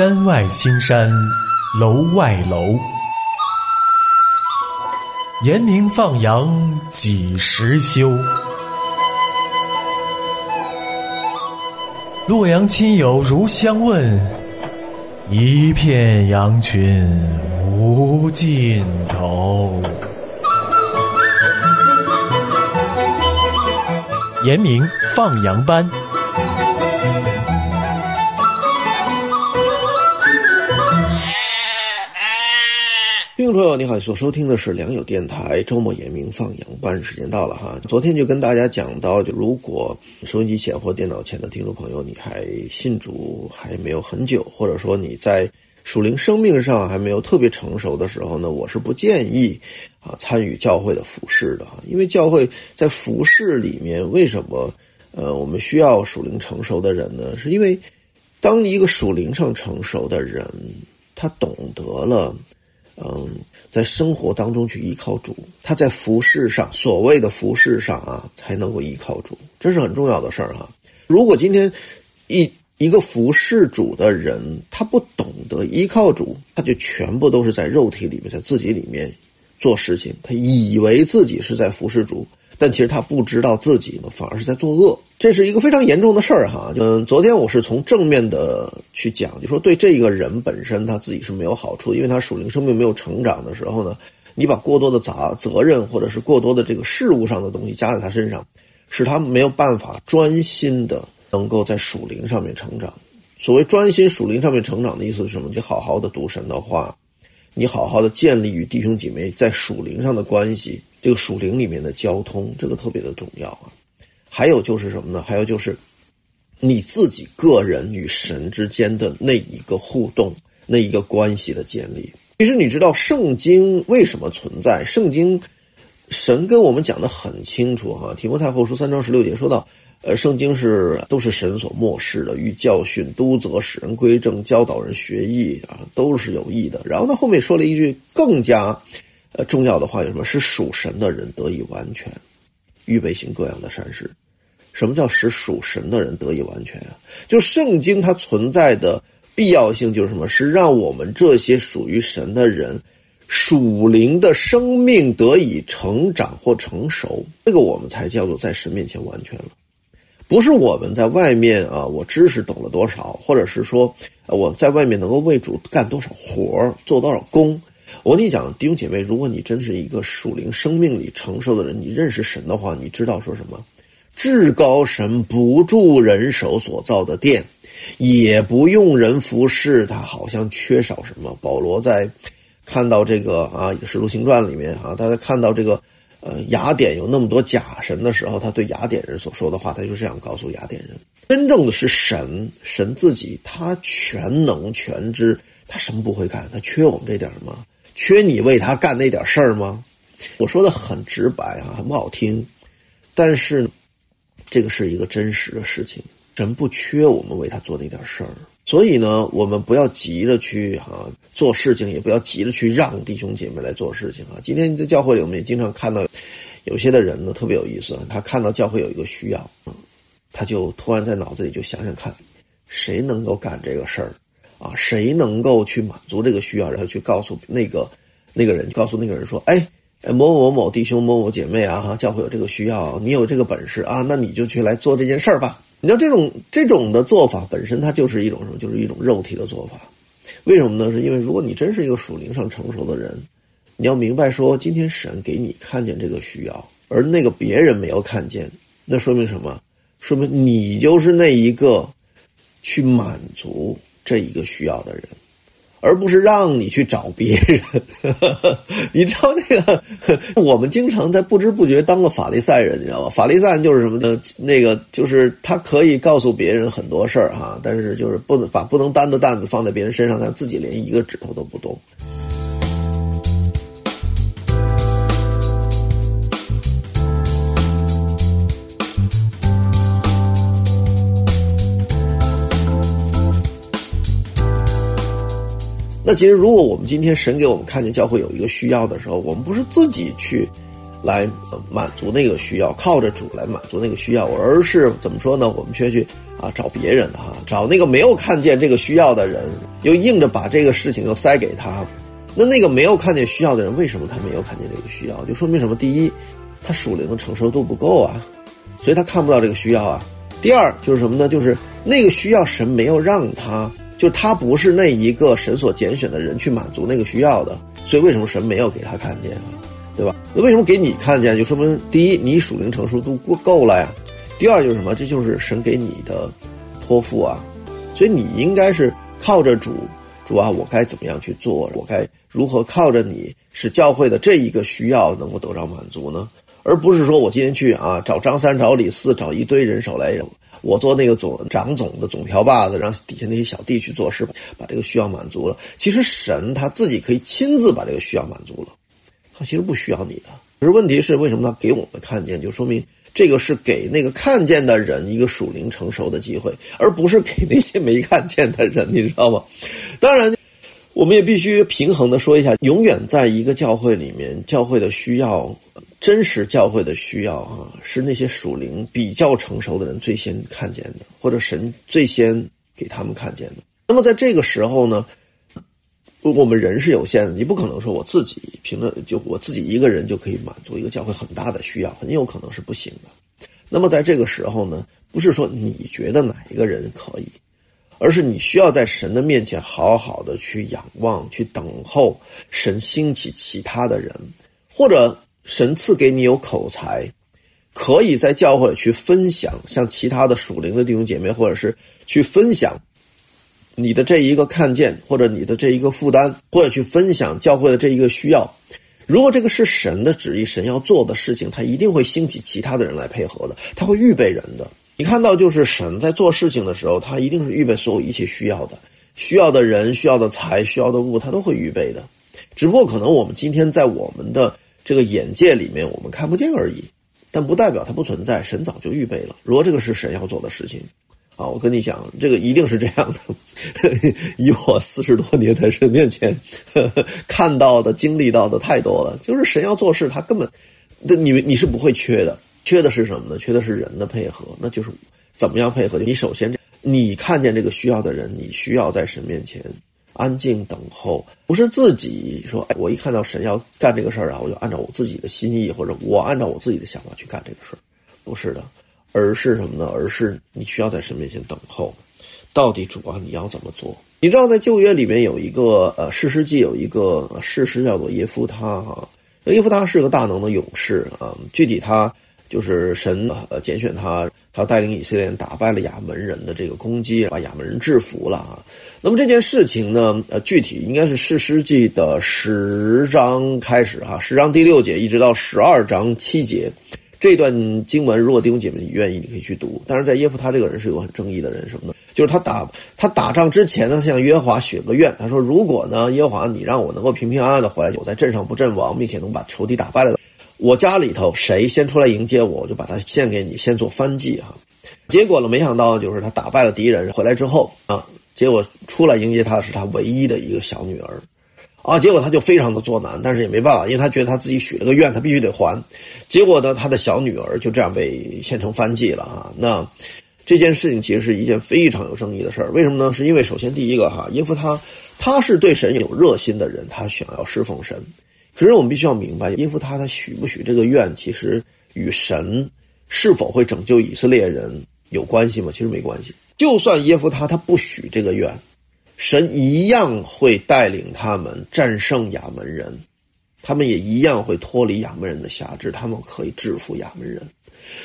山外青山楼外楼，严明放羊几时休？洛阳亲友如相问，一片羊群无尽头。严明放羊班。听众朋友，你好，所收听的是良友电台周末严明放羊班，时间到了哈。昨天就跟大家讲到，就如果收音机前或电脑前的听众朋友，你还信主还没有很久，或者说你在属灵生命上还没有特别成熟的时候呢，我是不建议啊参与教会的服饰的哈，因为教会在服饰里面为什么呃我们需要属灵成熟的人呢？是因为当一个属灵上成熟的人，他懂得了。嗯，在生活当中去依靠主，他在服饰上，所谓的服饰上啊，才能够依靠主，这是很重要的事儿哈。如果今天一一个服侍主的人，他不懂得依靠主，他就全部都是在肉体里面，在自己里面做事情，他以为自己是在服侍主。但其实他不知道自己呢，反而是在作恶，这是一个非常严重的事儿哈。嗯，昨天我是从正面的去讲，就说对这个人本身他自己是没有好处，因为他属灵生命没有成长的时候呢，你把过多的杂责任或者是过多的这个事物上的东西加在他身上，使他没有办法专心的能够在属灵上面成长。所谓专心属灵上面成长的意思是什么？就好好的读神的话，你好好的建立与弟兄姐妹在属灵上的关系。这个属灵里面的交通，这个特别的重要啊。还有就是什么呢？还有就是你自己个人与神之间的那一个互动，那一个关系的建立。其实你知道圣经为什么存在？圣经神跟我们讲的很清楚哈。提摩太后书三章十六节说到，呃，圣经是都是神所漠视的，与教训、督责、使人归正、教导人学艺啊，都是有益的。然后呢，后面说了一句更加。呃，重要的话有什么？是属神的人得以完全，预备行各样的善事。什么叫使属神的人得以完全啊？就圣经它存在的必要性就是什么？是让我们这些属于神的人，属灵的生命得以成长或成熟，这个我们才叫做在神面前完全了。不是我们在外面啊，我知识懂了多少，或者是说我在外面能够为主干多少活做多少功。我跟你讲，弟兄姐妹，如果你真是一个属灵生命里承受的人，你认识神的话，你知道说什么？至高神不住人手所造的殿，也不用人服侍，他好像缺少什么。保罗在看到这个啊《使徒行传》里面啊，大家看到这个呃雅典有那么多假神的时候，他对雅典人所说的话，他就这样告诉雅典人：真正的是神，神自己，他全能全知，他什么不会干？他缺我们这点吗？缺你为他干那点事儿吗？我说的很直白啊，很不好听，但是这个是一个真实的事情。神不缺我们为他做那点事儿，所以呢，我们不要急着去哈做事情，也不要急着去让弟兄姐妹来做事情啊。今天在教会里，我们也经常看到有些的人呢，特别有意思，他看到教会有一个需要，他就突然在脑子里就想想看，谁能够干这个事儿。啊，谁能够去满足这个需要，然后去告诉那个那个人，告诉那个人说：“哎，某某某弟兄、某某姐妹啊，哈，教会有这个需要，你有这个本事啊，那你就去来做这件事儿吧。”你知道这种这种的做法本身，它就是一种什么？就是一种肉体的做法。为什么呢？是因为如果你真是一个属灵上成熟的人，你要明白说，今天神给你看见这个需要，而那个别人没有看见，那说明什么？说明你就是那一个去满足。这一个需要的人，而不是让你去找别人。你知道这个？我们经常在不知不觉当了法利赛人，你知道吧？法利赛人就是什么呢？那个就是他可以告诉别人很多事儿哈，但是就是不能把不能担的担子放在别人身上，他自己连一个指头都不动。那其实，如果我们今天神给我们看见教会有一个需要的时候，我们不是自己去，来满足那个需要，靠着主来满足那个需要，而是怎么说呢？我们却去啊找别人哈，找那个没有看见这个需要的人，又硬着把这个事情又塞给他。那那个没有看见需要的人，为什么他没有看见这个需要？就说明什么？第一，他属灵的承受度不够啊，所以他看不到这个需要啊。第二就是什么呢？就是那个需要神没有让他，就他不是那一个神所拣选的人去满足那个需要的，所以为什么神没有给他看见啊？对吧？那为什么给你看见？就说明第一，你属灵成熟度过够了呀。第二就是什么？这就是神给你的托付啊。所以你应该是靠着主，主啊，我该怎么样去做？我该如何靠着你，使教会的这一个需要能够得到满足呢？而不是说我今天去啊，找张三、找李四、找一堆人手来，我做那个总长总的总瓢把子，让底下那些小弟去做事，把这个需要满足了。其实神他自己可以亲自把这个需要满足了。他其实不需要你的，可是问题是为什么他给我们看见？就说明这个是给那个看见的人一个属灵成熟的机会，而不是给那些没看见的人，你知道吗？当然，我们也必须平衡的说一下，永远在一个教会里面，教会的需要，真实教会的需要啊，是那些属灵比较成熟的人最先看见的，或者神最先给他们看见的。那么在这个时候呢？我们人是有限的，你不可能说我自己凭着就我自己一个人就可以满足一个教会很大的需要，很有可能是不行的。那么在这个时候呢，不是说你觉得哪一个人可以，而是你需要在神的面前好好的去仰望、去等候神兴起其他的人，或者神赐给你有口才，可以在教会去分享，像其他的属灵的弟兄姐妹，或者是去分享。你的这一个看见，或者你的这一个负担，或者去分享教会的这一个需要，如果这个是神的旨意，神要做的事情，他一定会兴起其他的人来配合的，他会预备人的。你看到，就是神在做事情的时候，他一定是预备所有一切需要的，需要的人、需要的财、需要的物，他都会预备的。只不过可能我们今天在我们的这个眼界里面，我们看不见而已，但不代表它不存在，神早就预备了。如果这个是神要做的事情。啊，我跟你讲，这个一定是这样的。以我四十多年在神面前 看到的、经历到的太多了。就是神要做事，他根本，那你你是不会缺的。缺的是什么呢？缺的是人的配合。那就是怎么样配合？你首先，你看见这个需要的人，你需要在神面前安静等候，不是自己说，哎，我一看到神要干这个事儿啊，我就按照我自己的心意，或者我按照我自己的想法去干这个事儿，不是的。而是什么呢？而是你需要在神面前等候，到底主啊，你要怎么做？你知道，在旧约里面有一个呃，事实记有一个事实叫做耶夫他哈，耶夫他是个大能的勇士啊。具体他就是神呃拣选他，他带领以色列人打败了亚门人的这个攻击，把亚门人制服了啊。那么这件事情呢，呃，具体应该是士师记的十章开始哈，十章第六节一直到十二章七节。这段经文，如果弟兄姐妹你愿意，你可以去读。但是在耶夫他这个人是有很正义的人，什么呢？就是他打他打仗之前呢，向约华许个愿，他说：“如果呢，耶和华你让我能够平平安安的回来，我在镇上不阵亡，并且能把仇敌打败了，我家里头谁先出来迎接我，我就把他献给你，先做翻祭哈。”结果呢，没想到就是他打败了敌人，回来之后啊，结果出来迎接他是他唯一的一个小女儿。啊，结果他就非常的作难，但是也没办法，因为他觉得他自己许了个愿，他必须得还。结果呢，他的小女儿就这样被献成番祭了啊。那这件事情其实是一件非常有争议的事儿。为什么呢？是因为首先第一个哈，耶夫他他是对神有热心的人，他想要侍奉神。可是我们必须要明白，耶夫他他许不许这个愿，其实与神是否会拯救以色列人有关系吗？其实没关系。就算耶夫他他不许这个愿。神一样会带领他们战胜亚门人，他们也一样会脱离亚门人的辖制，他们可以制服亚门人。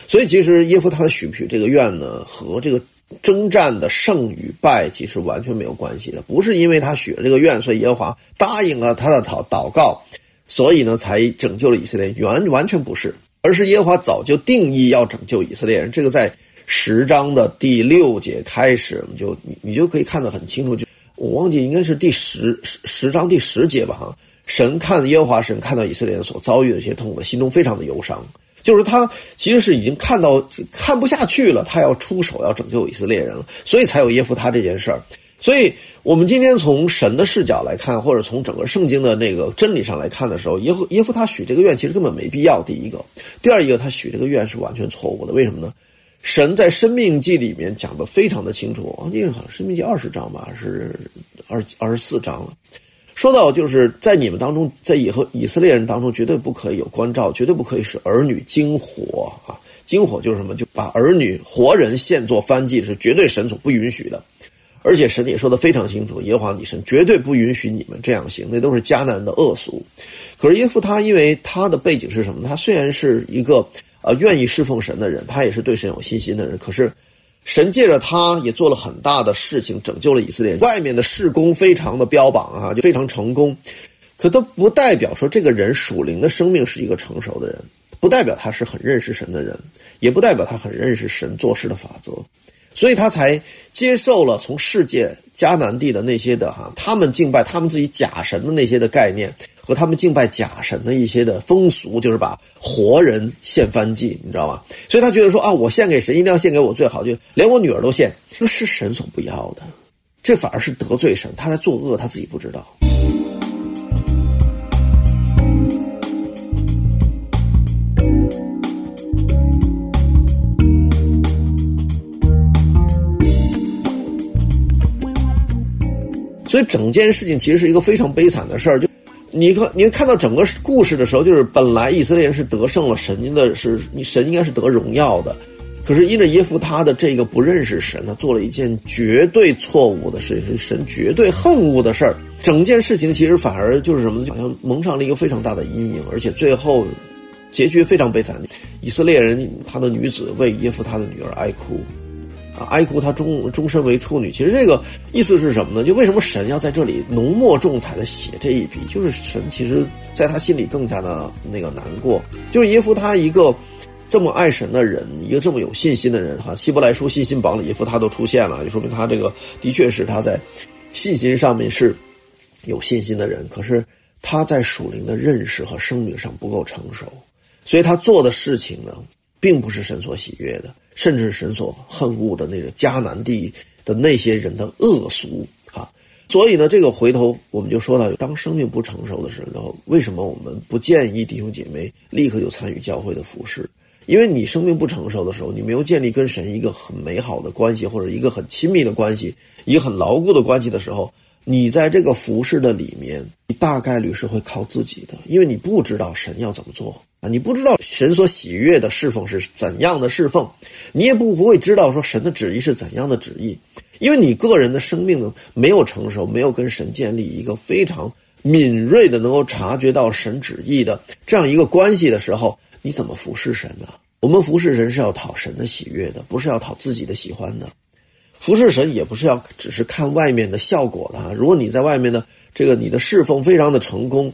所以，其实耶夫他许不许这个愿呢，和这个征战的胜与败其实完全没有关系的。不是因为他许了这个愿，所以耶和华答应了他的祷祷告，所以呢才拯救了以色列。完完全不是，而是耶和华早就定义要拯救以色列人。这个在十章的第六节开始，你就你你就可以看得很清楚。就我忘记应该是第十十十章第十节吧，哈，神看耶和华神看到以色列人所遭遇的一些痛苦，心中非常的忧伤，就是他其实是已经看到看不下去了，他要出手要拯救以色列人了，所以才有耶夫他这件事儿。所以，我们今天从神的视角来看，或者从整个圣经的那个真理上来看的时候，耶和耶夫他许这个愿其实根本没必要。第一个，第二一个，他许这个愿是完全错误的。为什么呢？神在《生命记》里面讲的非常的清楚，我记得好像《生命记》二十章吧，是二二十四章了。说到就是在你们当中，在以后以色列人当中，绝对不可以有关照，绝对不可以使儿女惊火啊！惊火就是什么？就把儿女活人献作燔祭，是绝对神所不允许的。而且神也说的非常清楚，耶和华你神绝对不允许你们这样行，那都是迦南的恶俗。可是耶夫他因为他的背景是什么？他虽然是一个呃愿意侍奉神的人，他也是对神有信心的人。可是神借着他也做了很大的事情，拯救了以色列。外面的事工非常的标榜啊，就非常成功。可都不代表说这个人属灵的生命是一个成熟的人，不代表他是很认识神的人，也不代表他很认识神做事的法则。所以他才接受了从世界迦南地的那些的哈，他们敬拜他们自己假神的那些的概念和他们敬拜假神的一些的风俗，就是把活人献翻祭，你知道吗？所以他觉得说啊，我献给神一定要献给我最好，就连我女儿都献，这是神所不要的，这反而是得罪神，他在作恶，他自己不知道。所以整件事情其实是一个非常悲惨的事儿。就你看，你看到整个故事的时候，就是本来以色列人是得胜了，神的是你神应该是得荣耀的，可是因着耶夫他的这个不认识神，他做了一件绝对错误的事，是神绝对恨恶的事儿。整件事情其实反而就是什么，好像蒙上了一个非常大的阴影，而且最后结局非常悲惨。以色列人他的女子为耶夫他的女儿哀哭。啊，哀哭他终终身为处女，其实这个意思是什么呢？就为什么神要在这里浓墨重彩的写这一笔？就是神其实在他心里更加的那个难过。就是耶夫他一个这么爱神的人，一个这么有信心的人，哈，希伯来书信心榜里耶夫他都出现了，就说明他这个的确是他在信心上面是有信心的人。可是他在属灵的认识和生命上不够成熟，所以他做的事情呢，并不是神所喜悦的。甚至神所恨恶的那个迦南地的那些人的恶俗啊，所以呢，这个回头我们就说到，当生命不成熟的时候，为什么我们不建议弟兄姐妹立刻就参与教会的服饰？因为你生命不成熟的时候，你没有建立跟神一个很美好的关系，或者一个很亲密的关系，一个很牢固的关系的时候，你在这个服饰的里面，你大概率是会靠自己的，因为你不知道神要怎么做啊。你不知道神所喜悦的侍奉是怎样的侍奉，你也不会知道说神的旨意是怎样的旨意，因为你个人的生命呢没有成熟，没有跟神建立一个非常敏锐的能够察觉到神旨意的这样一个关系的时候，你怎么服侍神呢？我们服侍神是要讨神的喜悦的，不是要讨自己的喜欢的。服侍神也不是要只是看外面的效果的啊。如果你在外面的这个你的侍奉非常的成功。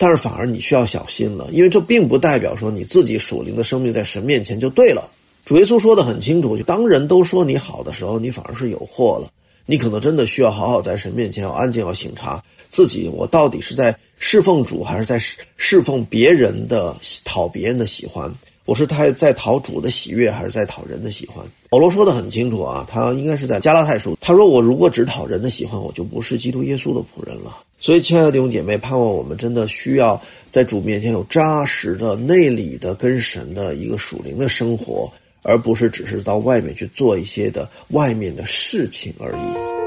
但是反而你需要小心了，因为这并不代表说你自己属灵的生命在神面前就对了。主耶稣说的很清楚，就当人都说你好的时候，你反而是有祸了。你可能真的需要好好在神面前要安静，要醒察自己，我到底是在侍奉主，还是在侍侍奉别人的讨别人的喜欢？我是他在讨主的喜悦，还是在讨人的喜欢？保罗说的很清楚啊，他应该是在加拉太书，他说我如果只讨人的喜欢，我就不是基督耶稣的仆人了。所以，亲爱的弟兄姐妹，盼望我们真的需要在主面前有扎实的内里的跟神的一个属灵的生活，而不是只是到外面去做一些的外面的事情而已。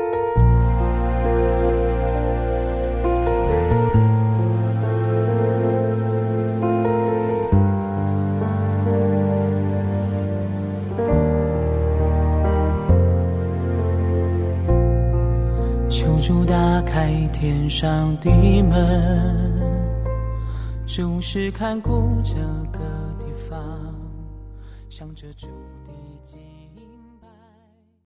开天上的门，就是看顾这个地方，想着主。